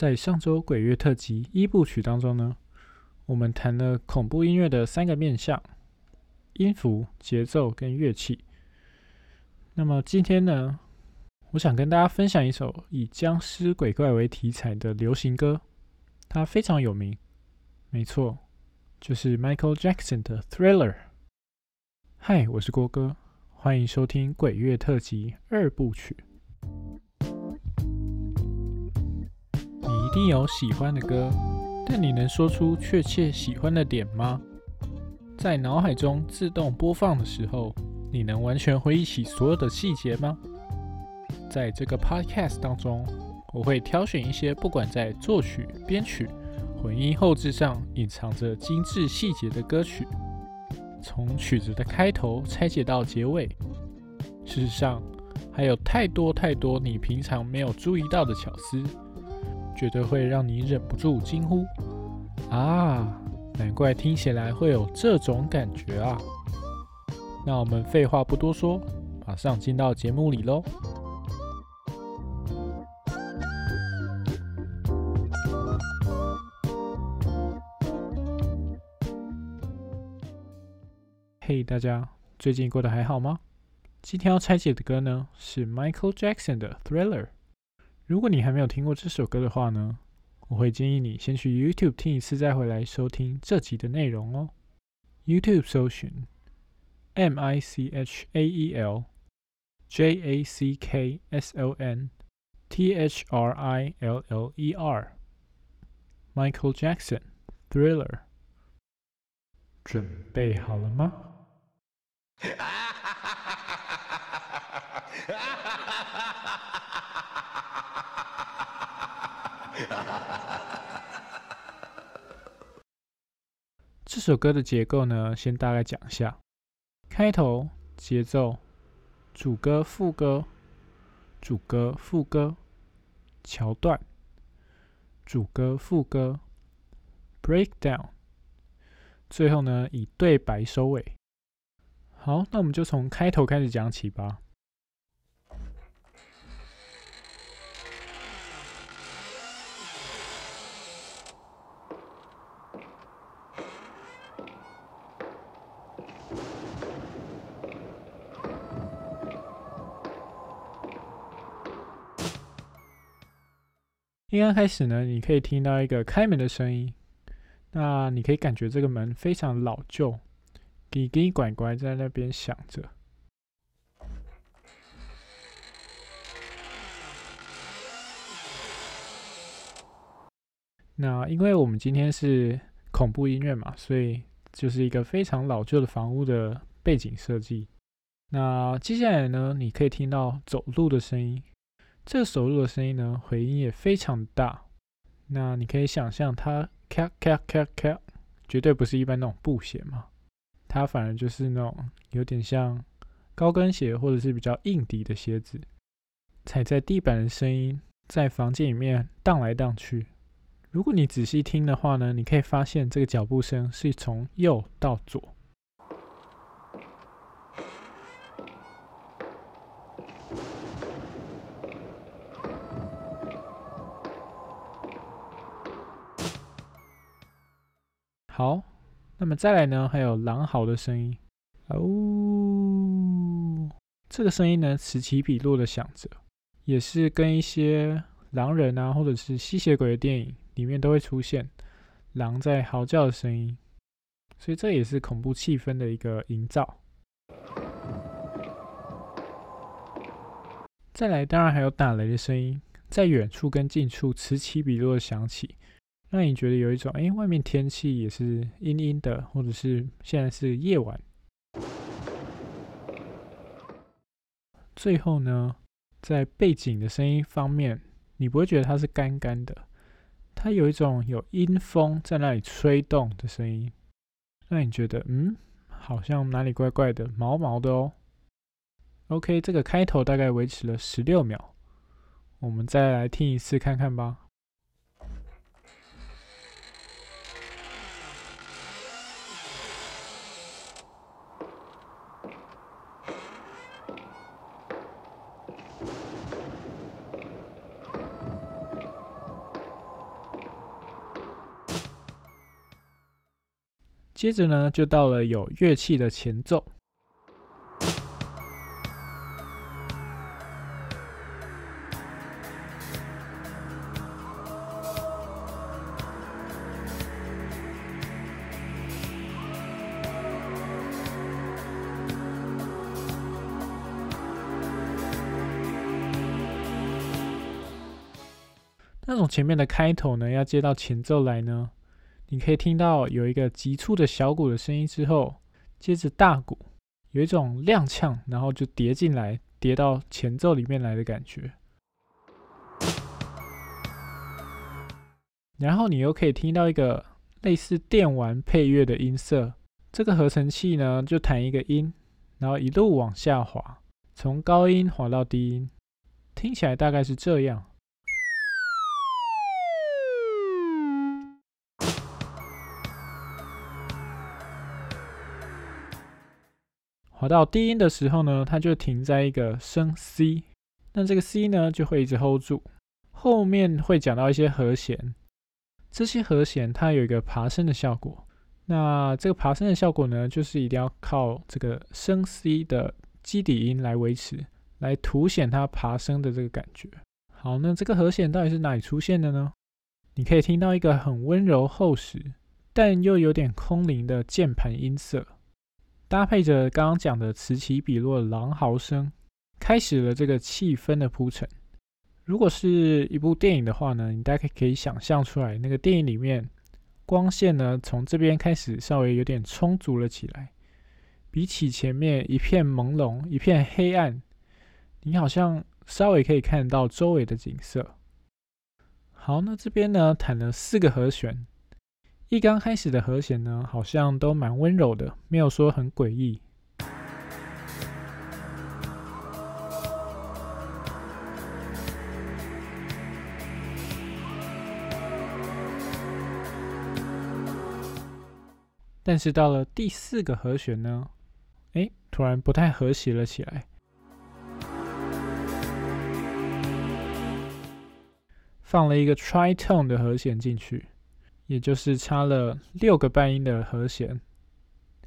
在上周鬼月特辑一部曲当中呢，我们谈了恐怖音乐的三个面向：音符、节奏跟乐器。那么今天呢，我想跟大家分享一首以僵尸鬼怪为题材的流行歌，它非常有名，没错，就是 Michael Jackson 的《Thriller》。嗨，我是郭哥，欢迎收听鬼月特辑二部曲。定有喜欢的歌，但你能说出确切喜欢的点吗？在脑海中自动播放的时候，你能完全回忆起所有的细节吗？在这个 podcast 当中，我会挑选一些不管在作曲、编曲、混音后置上隐藏着精致细节的歌曲。从曲子的开头拆解到结尾，事实上还有太多太多你平常没有注意到的巧思，绝对会让你忍不住惊呼：“啊，难怪听起来会有这种感觉啊！”那我们废话不多说，马上进到节目里喽。嘿，大家最近过得还好吗？今天要拆解的歌呢是 Michael Jackson 的《Thriller》。如果你还没有听过这首歌的话呢，我会建议你先去 YouTube 听一次，再回来收听这集的内容哦。YouTube 搜寻 M I C H A E L J A C K S O N T H R I L L E R Michael Jackson《Thriller》。准备好了吗？这首歌的结构呢，先大概讲一下：开头、节奏、主歌、副歌、主歌、副歌、桥段、主歌、副歌、breakdown，最后呢以对白收尾。好，那我们就从开头开始讲起吧。一刚开始呢，你可以听到一个开门的声音，那你可以感觉这个门非常老旧。叽叽拐拐在那边响着。那因为我们今天是恐怖音乐嘛，所以就是一个非常老旧的房屋的背景设计。那接下来呢，你可以听到走路的声音。这个走路的声音呢，回音也非常大。那你可以想象它咔咔咔咔，绝对不是一般那种布鞋嘛。它反而就是那种有点像高跟鞋，或者是比较硬底的鞋子，踩在地板的声音在房间里面荡来荡去。如果你仔细听的话呢，你可以发现这个脚步声是从右到左。好。那么再来呢，还有狼嚎的声音，哦，这个声音呢此起彼落的响着，也是跟一些狼人啊，或者是吸血鬼的电影里面都会出现狼在嚎叫的声音，所以这也是恐怖气氛的一个营造。再来，当然还有打雷的声音，在远处跟近处此起彼落的响起。让你觉得有一种，哎，外面天气也是阴阴的，或者是现在是夜晚。最后呢，在背景的声音方面，你不会觉得它是干干的，它有一种有阴风在那里吹动的声音，让你觉得，嗯，好像哪里怪怪的，毛毛的哦。OK，这个开头大概维持了十六秒，我们再来听一次看看吧。接着呢，就到了有乐器的前奏。那种前面的开头呢，要接到前奏来呢，你可以听到有一个急促的小鼓的声音之后，接着大鼓，有一种踉跄，然后就叠进来，叠到前奏里面来的感觉。然后你又可以听到一个类似电玩配乐的音色，这个合成器呢就弹一个音，然后一路往下滑，从高音滑到低音，听起来大概是这样。滑到低音的时候呢，它就停在一个升 C，那这个 C 呢就会一直 hold 住。后面会讲到一些和弦，这些和弦它有一个爬升的效果。那这个爬升的效果呢，就是一定要靠这个升 C 的基底音来维持，来凸显它爬升的这个感觉。好，那这个和弦到底是哪里出现的呢？你可以听到一个很温柔厚实，但又有点空灵的键盘音色。搭配着刚刚讲的此起彼落狼嚎声，开始了这个气氛的铺陈。如果是一部电影的话呢，你大概可以想象出来，那个电影里面光线呢从这边开始稍微有点充足了起来，比起前面一片朦胧、一片黑暗，你好像稍微可以看到周围的景色。好，那这边呢弹了四个和弦。一刚开始的和弦呢，好像都蛮温柔的，没有说很诡异。但是到了第四个和弦呢，哎，突然不太和谐了起来，放了一个 tritone 的和弦进去。也就是差了六个半音的和弦，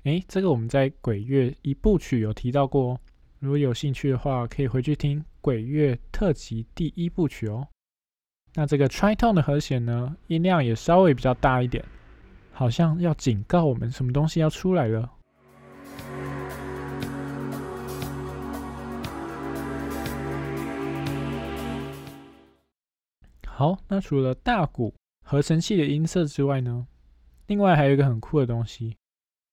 诶，这个我们在鬼月一部曲有提到过哦，如果有兴趣的话，可以回去听鬼月特辑第一部曲哦。那这个 tritone 的和弦呢，音量也稍微比较大一点，好像要警告我们什么东西要出来了。好，那除了大鼓。合成器的音色之外呢，另外还有一个很酷的东西。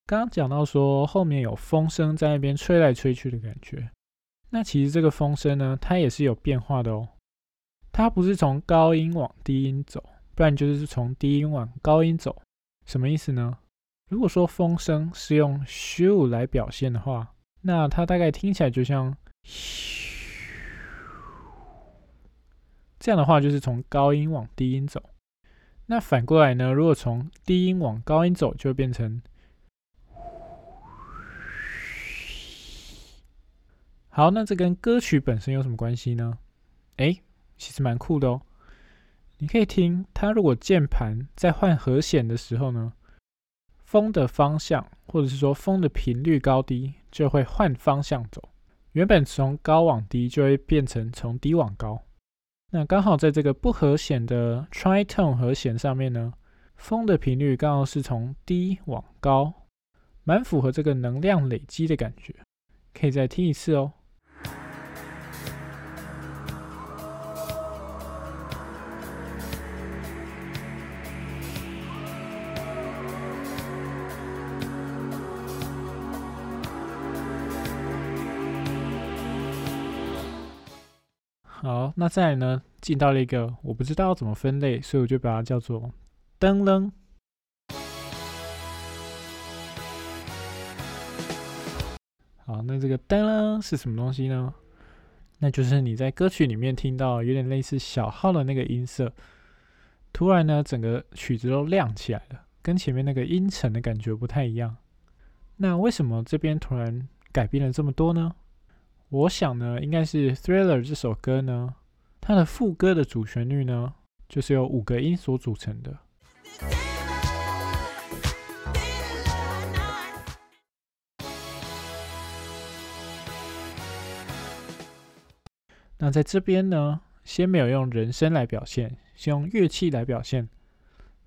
刚刚讲到说后面有风声在那边吹来吹去的感觉，那其实这个风声呢，它也是有变化的哦。它不是从高音往低音走，不然就是从低音往高音走。什么意思呢？如果说风声是用 “shoo” 来表现的话，那它大概听起来就像这样的话，就是从高音往低音走。那反过来呢？如果从低音往高音走，就会变成。好，那这跟歌曲本身有什么关系呢？哎，其实蛮酷的哦。你可以听它，如果键盘在换和弦的时候呢，风的方向或者是说风的频率高低就会换方向走。原本从高往低，就会变成从低往高。那刚好在这个不和弦的 tritone 和弦上面呢，风的频率刚好是从低往高，蛮符合这个能量累积的感觉。可以再听一次哦。那再来呢？进到了一个我不知道怎么分类，所以我就把它叫做噔楞。好，那这个噔楞是什么东西呢？那就是你在歌曲里面听到有点类似小号的那个音色，突然呢，整个曲子都亮起来了，跟前面那个阴沉的感觉不太一样。那为什么这边突然改变了这么多呢？我想呢，应该是《Thriller》这首歌呢，它的副歌的主旋律呢，就是由五个音所组成的。那在这边呢，先没有用人声来表现，先用乐器来表现，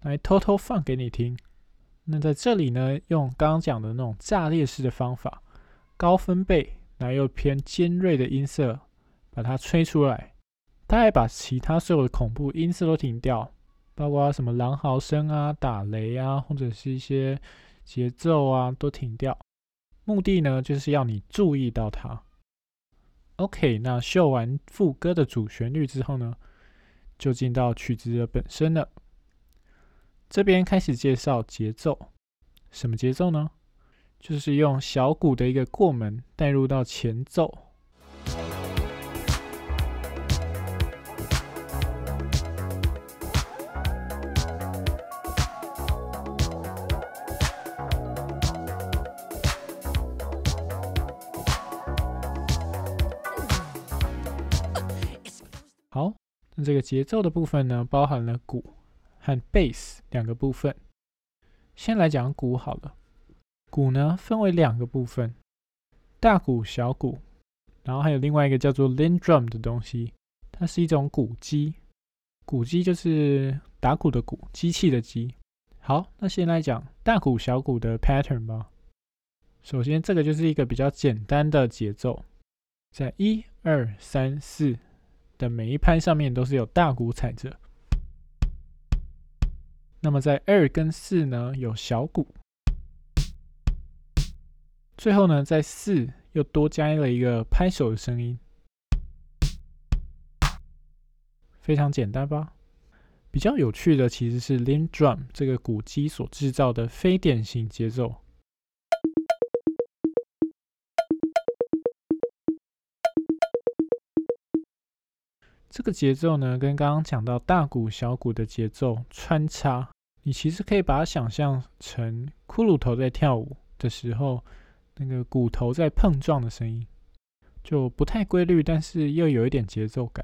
来偷偷放给你听。那在这里呢，用刚刚讲的那种炸裂式的方法，高分贝，然后又偏尖锐的音色，把它吹出来。他还把其他所有的恐怖音色都停掉，包括什么狼嚎声啊、打雷啊，或者是一些节奏啊，都停掉。目的呢，就是要你注意到它。OK，那秀完副歌的主旋律之后呢，就进到曲子的本身了。这边开始介绍节奏，什么节奏呢？就是用小鼓的一个过门带入到前奏。这个节奏的部分呢，包含了鼓。和 bass 两个部分，先来讲鼓好了。鼓呢分为两个部分，大鼓、小鼓，然后还有另外一个叫做 lin drum 的东西，它是一种鼓机。鼓机就是打鼓的鼓，机器的机。好，那先来讲大鼓、小鼓的 pattern 吧。首先，这个就是一个比较简单的节奏，在一二三四的每一拍上面都是有大鼓踩着。那么在二跟四呢有小鼓，最后呢在四又多加了一个拍手的声音，非常简单吧？比较有趣的其实是 Lin Drum 这个鼓机所制造的非典型节奏。这个节奏呢，跟刚刚讲到大鼓、小鼓的节奏穿插，你其实可以把它想象成骷髅头在跳舞的时候，那个骨头在碰撞的声音，就不太规律，但是又有一点节奏感。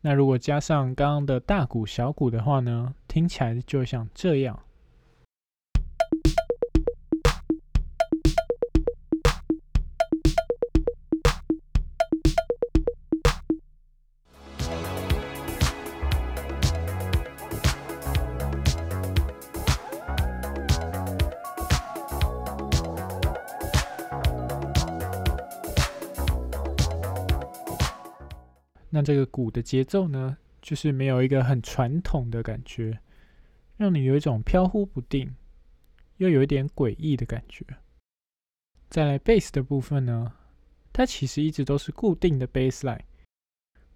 那如果加上刚刚的大鼓、小鼓的话呢，听起来就像这样。那这个鼓的节奏呢，就是没有一个很传统的感觉，让你有一种飘忽不定，又有一点诡异的感觉。再来贝斯的部分呢，它其实一直都是固定的 bass line，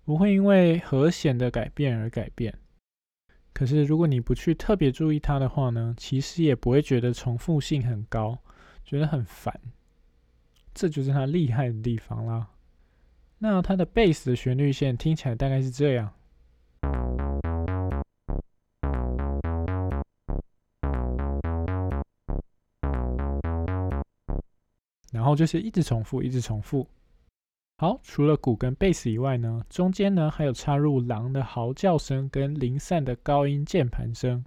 不会因为和弦的改变而改变。可是如果你不去特别注意它的话呢，其实也不会觉得重复性很高，觉得很烦。这就是它厉害的地方啦。那它的贝斯的旋律线听起来大概是这样，然后就是一直重复，一直重复。好，除了鼓跟贝斯以外呢，中间呢还有插入狼的嚎叫声跟零散的高音键盘声。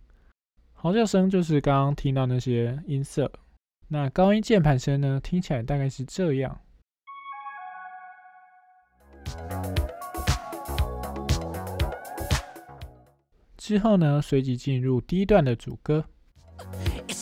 嚎叫声就是刚刚听到那些音色，那高音键盘声呢听起来大概是这样。之后呢，随即进入第一段的主歌。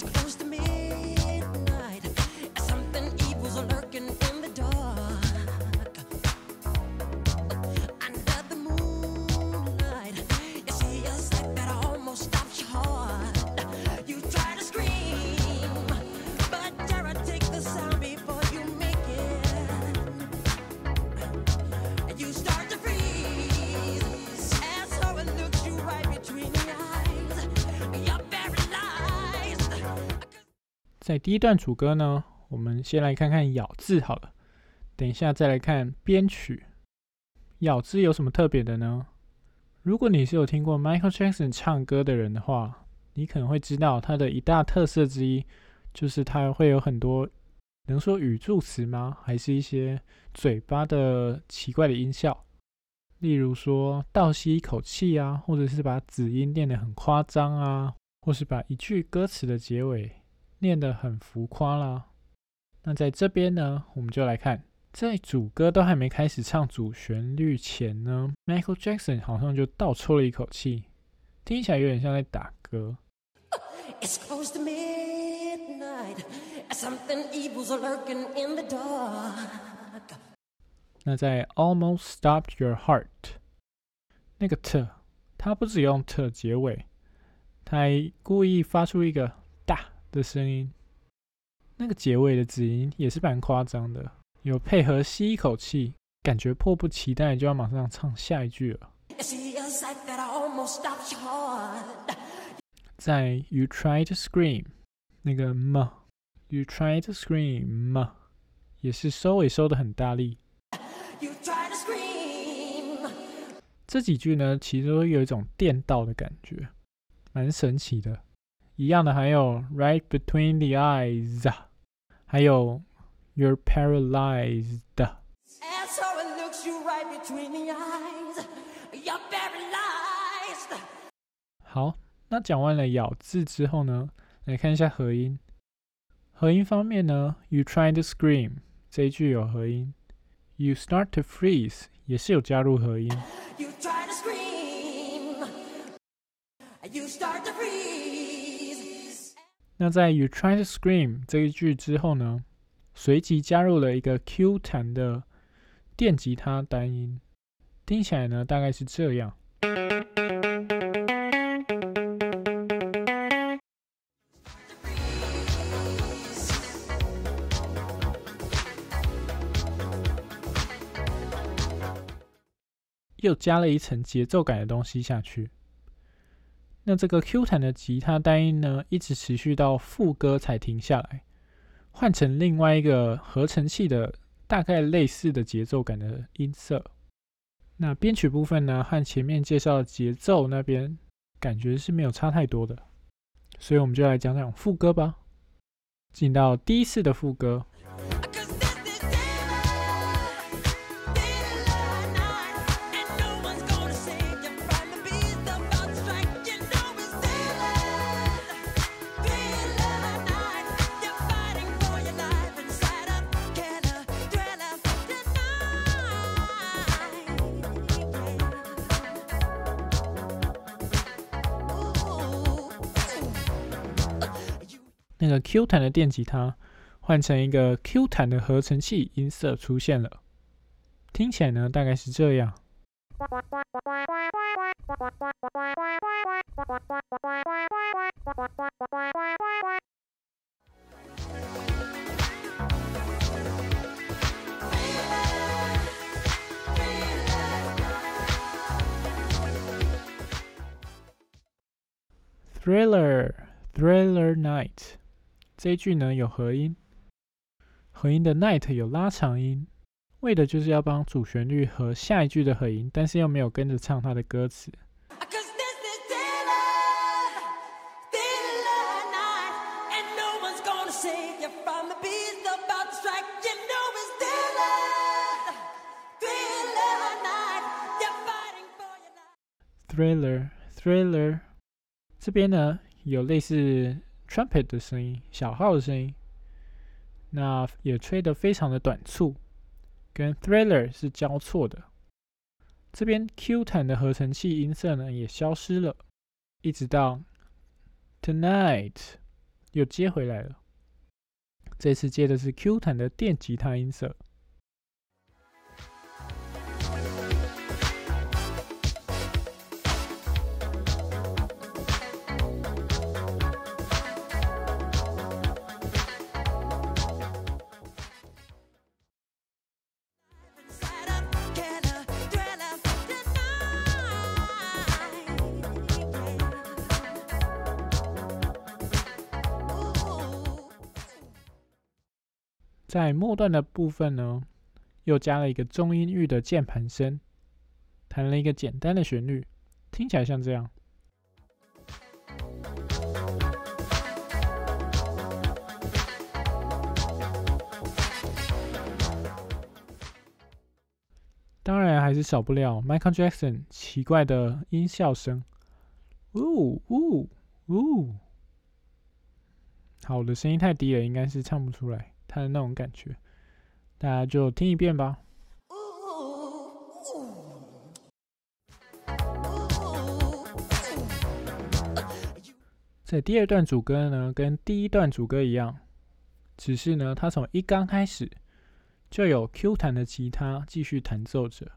在第一段主歌呢，我们先来看看咬字好了。等一下再来看编曲。咬字有什么特别的呢？如果你是有听过 Michael Jackson 唱歌的人的话，你可能会知道他的一大特色之一，就是他会有很多能说语助词吗？还是一些嘴巴的奇怪的音效，例如说倒吸一口气啊，或者是把子音念得很夸张啊，或是把一句歌词的结尾。念得很浮夸啦。那在这边呢，我们就来看在主歌都还没开始唱主旋律前呢，Michael Jackson 好像就倒抽了一口气，听起来有点像在打歌。It's close to midnight. Something evil's lurking in the dark. 那在 Almost Stopped Your Heart 那个 t，他不只用 t 结尾，他还故意发出一个大的声音，那个结尾的字音也是蛮夸张的，有配合吸一口气，感觉迫不及待就要马上唱下一句了。在 You try to scream 那个嘛？You try to scream 嘛？也是收尾收的很大力。You try to scream 这几句呢，其实都有一种电到的感觉，蛮神奇的。一样的还有 Right Between the Eyes，还有 You're Paralyzed。 And so it looks you right between the eyes. You're paralyzed. 好，那讲完了咬字之后呢，来看一下合音。合音方面呢，You try to scream 这一句有合音，You start to freeze 也是有加入合音。 You try to scream. You start to freeze. 那在 You try to scream 这一句之后呢，随即加入了一个 Q 弹的电吉他单音，听起来呢大概是这样。又加了一层节奏感的东西下去。那这个 Q 弹的吉他单音呢，一直持续到副歌才停下来，换成另外一个合成器的大概类似的节奏感的音色。那编曲部分呢，和前面介绍的节奏那边感觉是没有差太多的，所以我们就来讲讲副歌吧。进到第一次的副歌，个 Q 弹的电吉他换成一个 Q 弹的合成器音色出现了，听起来呢大概是这样。Thriller, Thriller Night 这句呢有合音，合音的 night 有拉长音，为的就是要帮主旋律和下一句的合音，但是又没有跟着唱它的歌词。Thriller，Thriller，这边呢有类似。Trumpet 的声音，小号的声音，那也吹得非常的短促，跟 Thriller 是交错的。这边 Q 弹的合成器音色呢也消失了，一直到 Tonight 又接回来了。这次接的是 Q 弹的电吉他音色。在末段的部分呢，又加了一个中音域的键盘声，弹了一个简单的旋律，听起来像这样。当然还是少不了 Michael Jackson 奇怪的音效声，呜呜呜。好，我的声音太低了，应该是唱不出来他的那种感觉。大家就听一遍吧。在第二段主歌呢，跟第一段主歌一样，只是呢，它从一刚开始就有 Q 弹的吉他继续弹奏着。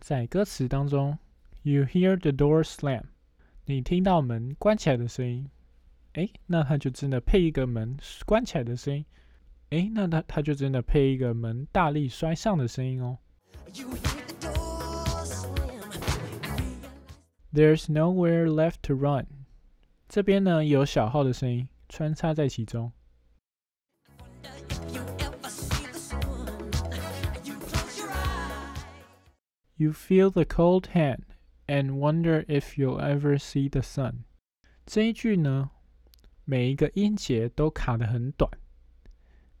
在歌词当中，You hear the door slam，你听到门关起来的声音。诶，那它就真的配一个门关起来的声音。诶，那它它就真的配一个门大力摔上的声音哦。 You hear the door slam. There's nowhere left to run。这边呢有小号的声音穿插在其中。 If you ever see the sun, you close your eyes. You feel the cold hand and wonder if you'll ever see the sun。这一句呢，每一个音节都卡得很短，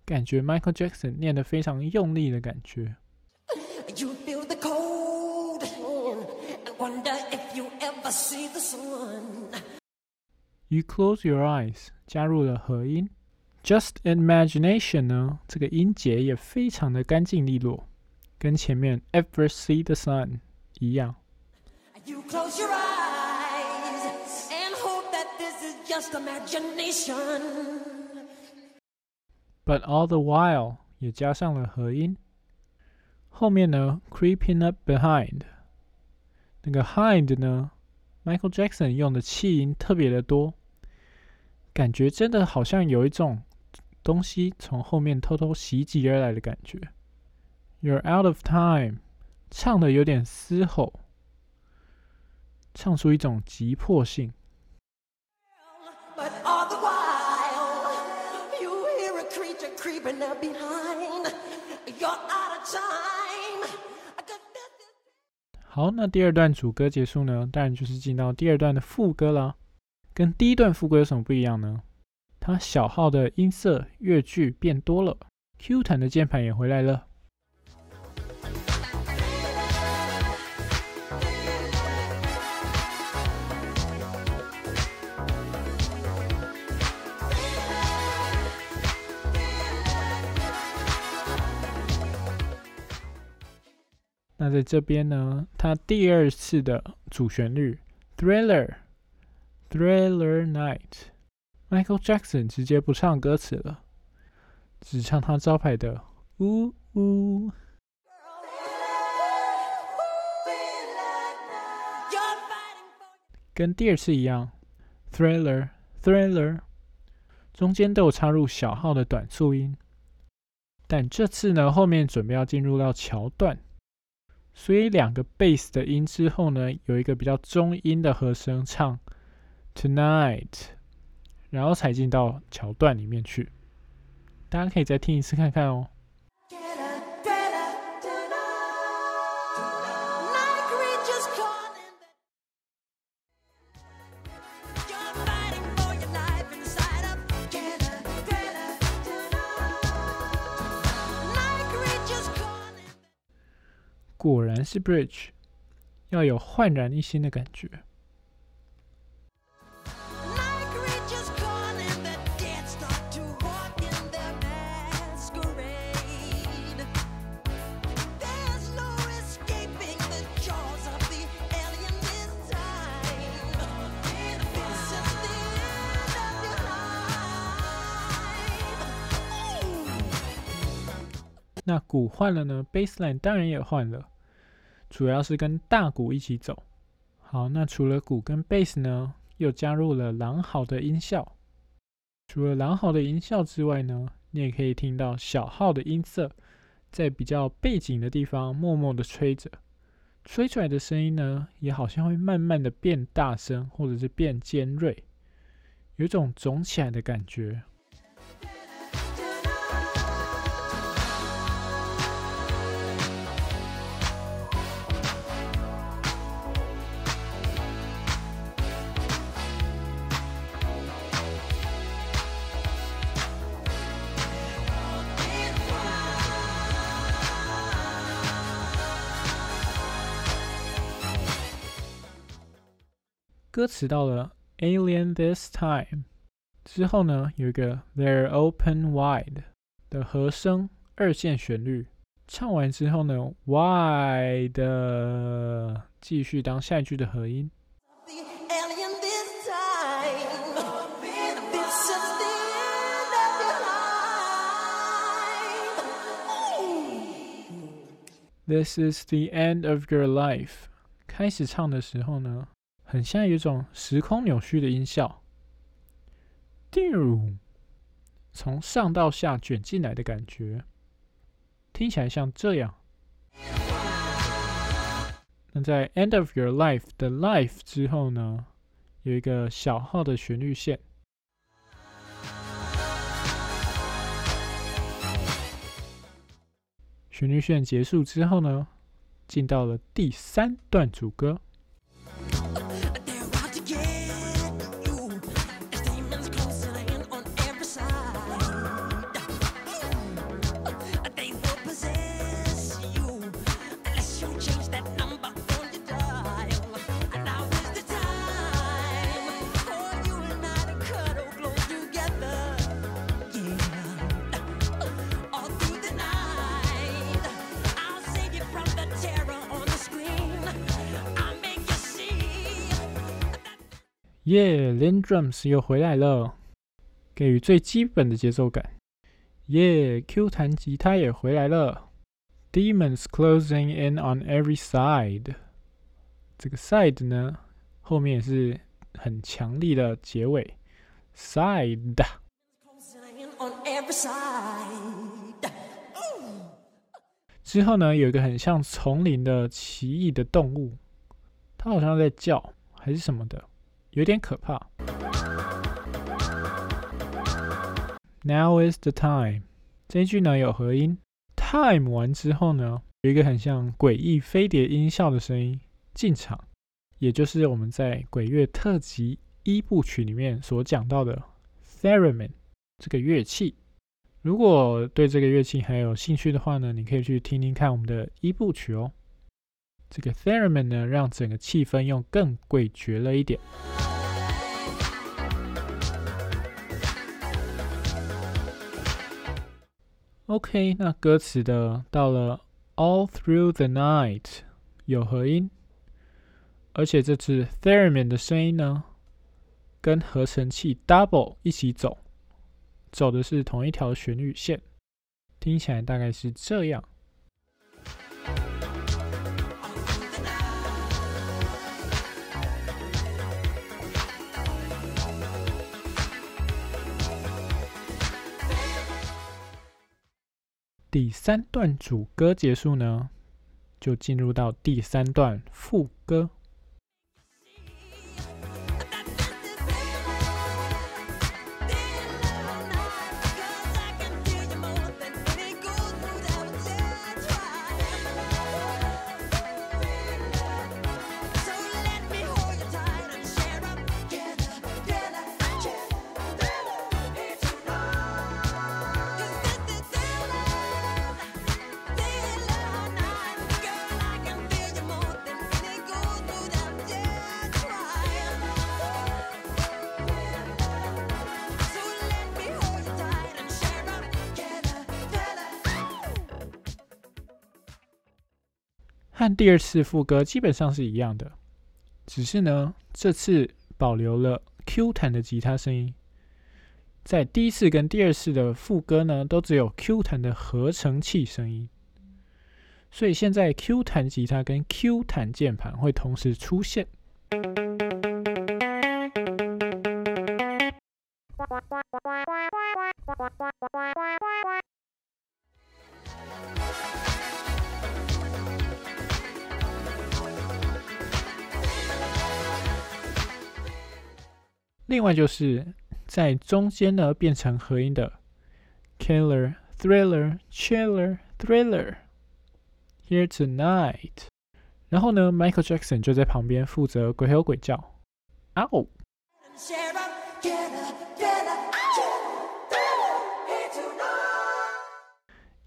感觉 Michael Jackson 念得非常用力的感觉。 You feel the cold hand and wonder if you ever see the sun. You close your eyes 加入了合音。Just imagination 呢，这个音节也非常的干净利落，跟前面 Ever see the sun 一样。 You close your eyes and hope that this is just imagination. But all the while 也加上了合音。后面呢，creeping up behind，那个 hind 呢，Michael Jackson 用的气音特别的多，感觉真的好像有一种东西从后面偷偷袭击而来的感觉。You're out of time，唱的有点嘶吼，唱出一种急迫性。They're behind. You're out of time. 好，那第二段主歌结束呢，当然就是进到第二段的副歌啦。跟第一段副歌有什么不一样呢？它小号的音色乐句变多了，Q 弹的键盘也回来了。那在这边呢它第二次的主旋律 thriller thriller night michael jackson 直接不唱歌词了只唱他招牌的呜呜跟第二次一样 thriller thriller 中间都有插入小号的短促音但这次呢后面准备要进入到桥段所以两个 bass 的音之后呢，有一个比较中音的和声唱 Tonight，然后才进到桥段里面去。大家可以再听一次看看哦。果然是 bridge，要有焕然一新的感觉。那鼓换了呢，bassline 当然也换了，主要是跟大鼓一起走。好，那除了鼓跟 bass 呢，又加入了狼嚎的音效。除了狼嚎的音效之外呢，你也可以听到小号的音色在比较背景的地方默默的吹着，吹出来的声音呢，也好像会慢慢的变大声，或者是变尖锐，有种肿起来的感觉。歌词到了 Alien this time 之后呢，有一个 They're open wide 的和声二线旋律，唱完之后呢，Wide 继续当下一句的和音。This is the end of your life。开始唱的时候呢，很像有一种时空扭曲的音效，从上到下卷进来的感觉，听起来像这样。那在 end of your life 的 life 之后呢，有一个小号的旋律线。旋律线结束之后呢，进到了第三段主歌。耶 lindrums 又回来了给予最基本的节奏感。耶 q 弹吉他也回来了。Demons closing in on every side 这个 side 呢后面也是很强力的结尾。Side 之后呢有一个很像丛林的奇异的动物它好像在叫还是什么的有点可怕。Now is the time，这一句呢有合音，time 完之后呢，有一个很像诡异飞碟音效的声音进场，也就是我们在鬼乐特辑一部曲里面所讲到的 theremin 这个乐器。如果对这个乐器还有兴趣的话呢，你可以去听听看我们的一部曲哦。这个 theremin 呢，让整个气氛又更诡谲了一点。OK，那歌词的到了 All through the night 有合音，而且这次 theremin 的声音呢，跟合成器 double 一起走。走的是同一条旋律线，听起来大概是这样。第三段主歌结束呢，就进入到第三段副歌。和第二次副歌基本上是一样的，只是呢，这次保留了 Q 弹的吉他声音。在第一次跟第二次的副歌呢，都只有 Q 弹的合成器声音，所以现在 Q 弹吉他跟 Q 弹键盘会同时出现。另外就是在中间呢变成合音的 killer thriller chiller thriller here tonight，然后呢，Michael Jackson 就在旁边负责鬼吼鬼叫，啊哦，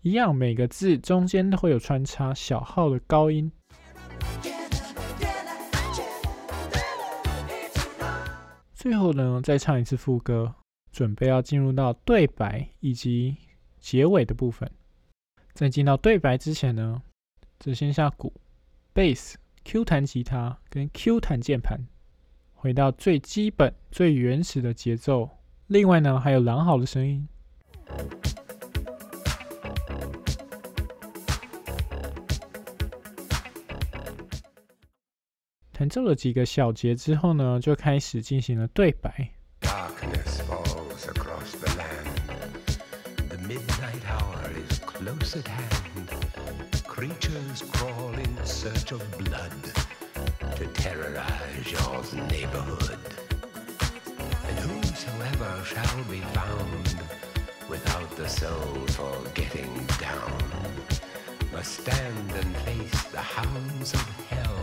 一样每个字中间都会有穿插小号的高音。最后呢，再唱一次副歌，准备要进入到对白以及结尾的部分。在进到对白之前呢，只剩下鼓、bass、Q 弹吉他跟 Q 弹键盘，回到最基本、最原始的节奏。另外呢，还有狼嚎的声音。弹奏了几个小节之后呢，就开始进行了对白。Darkness falls across the land. The midnight hour is close at hand. Creatures crawl in search of blood to terrorize your neighborhood. And whosoever shall be found without the soul for getting down must stand and face the hounds of hell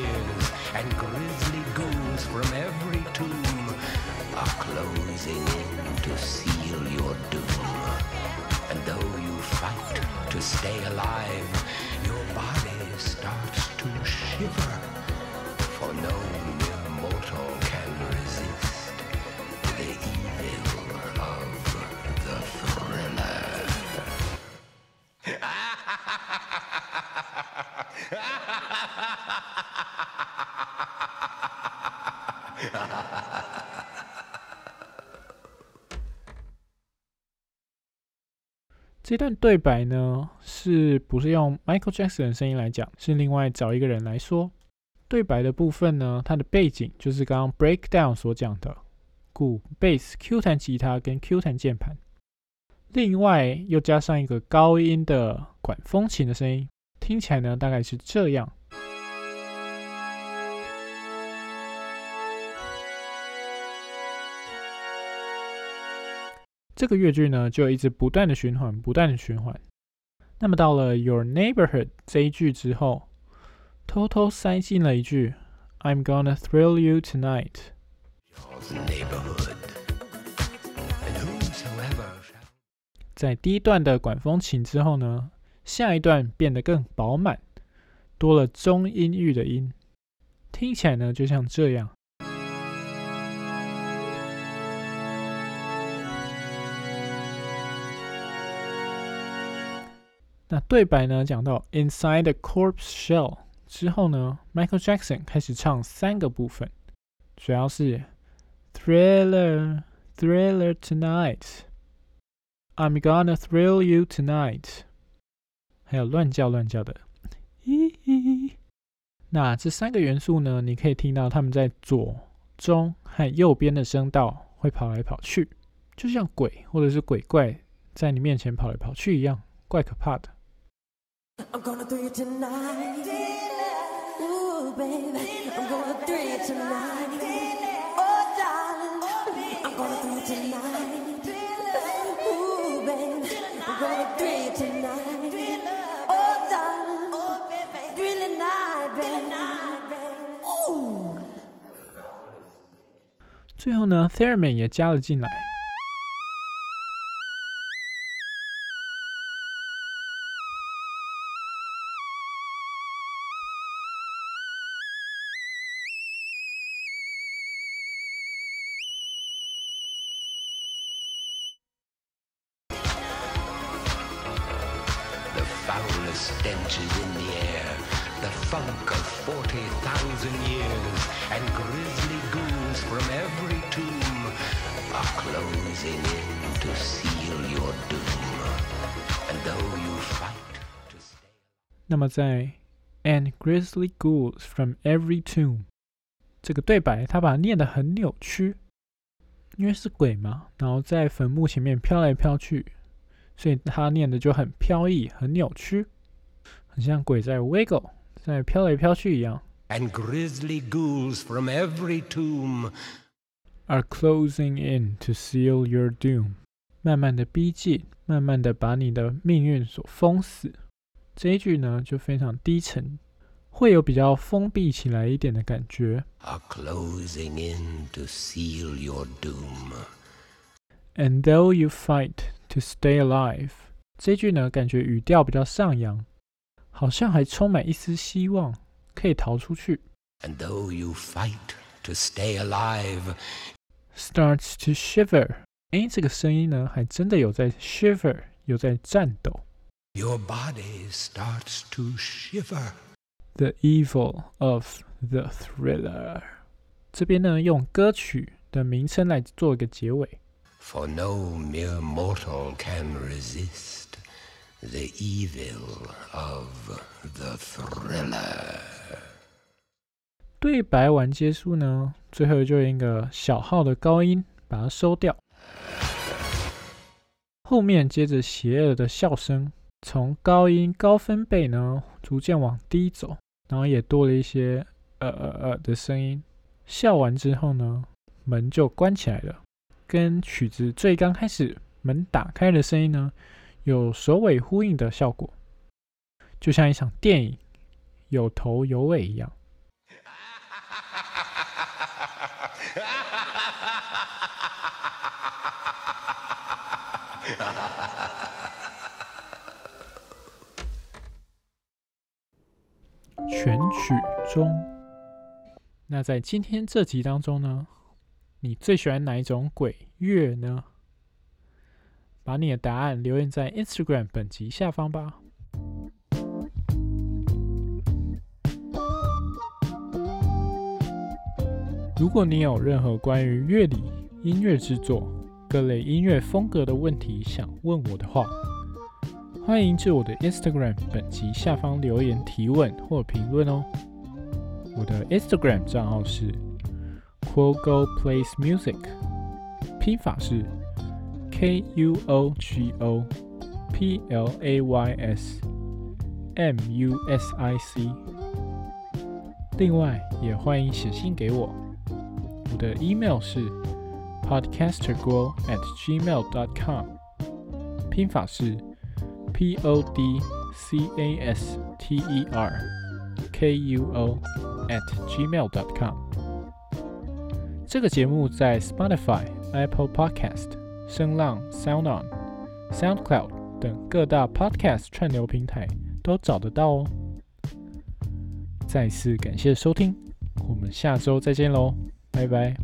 in to seal your doom. And though you fight to stay alive, 这段对白呢，是不是用 Michael Jackson 的声音来讲？是另外找一个人来说。对白的部分呢，它的背景就是刚刚 breakdown 所讲的鼓、bass、Q 弹吉他跟 Q 弹键盘，另外又加上一个高音的管风琴的声音，听起来呢大概是这样。这个乐句呢，就一直不断的循环，不断的循环。那么到了 your neighborhood 这一句之后，偷偷塞进了一句，i'm gonna thrill you tonight。在第一段的管风琴之后呢，下一段变得更饱满，多了中音域的音，听起来呢，就像这样。那对白呢讲到 Inside the corpse shell 之后呢，Michael Jackson 开始唱三个部分，主要是 Thriller Thriller Tonight。I'm gonna thrill you tonight，还有乱叫乱叫的，咦咦。那这三个元素呢，你可以听到他们在左、中和右边的声道会跑来跑去，就像鬼或者是鬼怪在你面前跑来跑去一样，怪可怕的。I'm gonna do it tonight. Ooh, baby, I'm gonna do it tonight. Oh, darling, I'm gonna do it tonight. Ooh, baby, I'm gonna do it tonight. Oh, darling, thrilling night, baby. Ooh. 最后呢，Theremin 也加了进来。 么在 And grisly ghouls from every tomb 这个对白，他把它念得很扭曲，因为是鬼嘛，然后在坟墓前面飘来飘去，所以他念的就很飘逸、很扭曲，很像鬼在 wiggle，在飘来飘去一样。and grisly ghouls from every tomb Are closing in to seal your doom。慢慢的逼近，慢慢的把你的命运所封死。这一句呢就非常低沉，会有比较封闭起来一点的感觉。are closing in to seal your doom. And though you fight to stay alive，这句呢感觉语调比较上扬，好像还充满一丝希望可以逃出去。And though you fight to stay alive, Starts to shiver，哎，这个声音呢还真的有在 shiver，有在颤抖。Your body starts to shiver. The evil of the thriller，这边呢用歌曲的名称来做一个结尾。For no mere mortal can resist the evil of the thriller. 对白完结束呢，最后就用一个小号的高音把它收掉，后面接着邪恶的笑声，从高音高分贝呢逐渐往低走，然后也多了一些呃呃呃的声音。笑完之后呢，门就关起来了，跟曲子最刚开始门打开的声音呢有首尾呼应的效果，就像一场电影有头有尾一样。全曲中。那在今天这集当中呢，你最喜欢哪一种鬼乐呢？把你的答案留言在 Instagram 本集下方吧。如果你有任何关于乐理、音乐制作、各类音乐风格的问题想问我的话，欢迎至我的 Instagram 本集下方留言提问或评论哦。我的 Instagram 账号是 Quogo Plays Music，拼法是 K U O G O P L A Y S M U S I C。另外，也欢迎写信给我，我的 email 是 podcasterguo at Gmail dot com，拼法是 P O D C A S T E R K U O at gmail.com。这个节目在 Spotify、Apple Podcast、声浪、Sound On、SoundCloud 等各大 Podcast 串流平台都找得到哦。再次感谢收听，我们下周再见喽，拜拜。